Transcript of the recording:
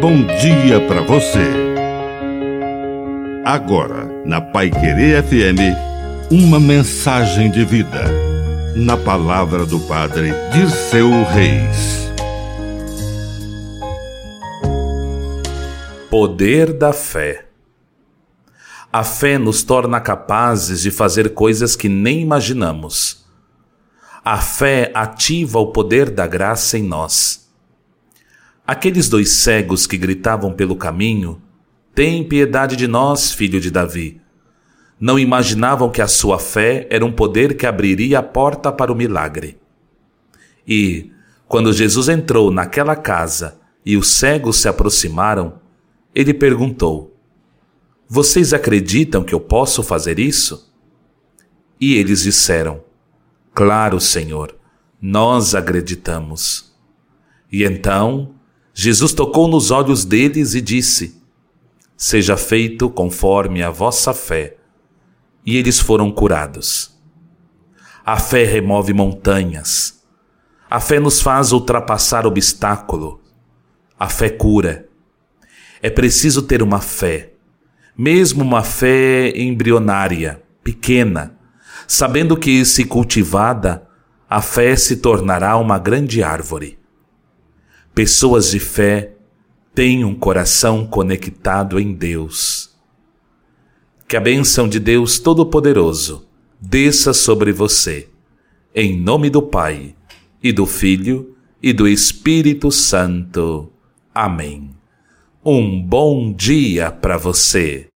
bom dia para você. Agora, na Pai Querer FM, uma mensagem de vida. Na palavra do Padre Dirceu Reis. Poder da fé. A fé nos torna capazes de fazer coisas que nem imaginamos. A fé ativa o poder da graça em nós Aqueles dois cegos que gritavam pelo caminho: Tem piedade de nós, filho de Davi. Não imaginavam que a sua fé era um poder que abriria a porta para o milagre. E, quando Jesus entrou naquela casa e os cegos se aproximaram, ele perguntou: Vocês acreditam que eu posso fazer isso? E eles disseram: Claro, Senhor, nós acreditamos. E então Jesus tocou nos olhos deles e disse: Seja feito conforme a vossa fé. E eles foram curados. A fé remove montanhas. A fé nos faz ultrapassar obstáculo. A fé cura. É preciso ter uma fé, mesmo uma fé embrionária, pequena, sabendo que, se cultivada, a fé se tornará uma grande árvore. Pessoas de fé têm um coração conectado em Deus. Que a bênção de Deus Todo-Poderoso desça sobre você, em nome do Pai, e do Filho, e do Espírito Santo. Amém. Um bom dia para você.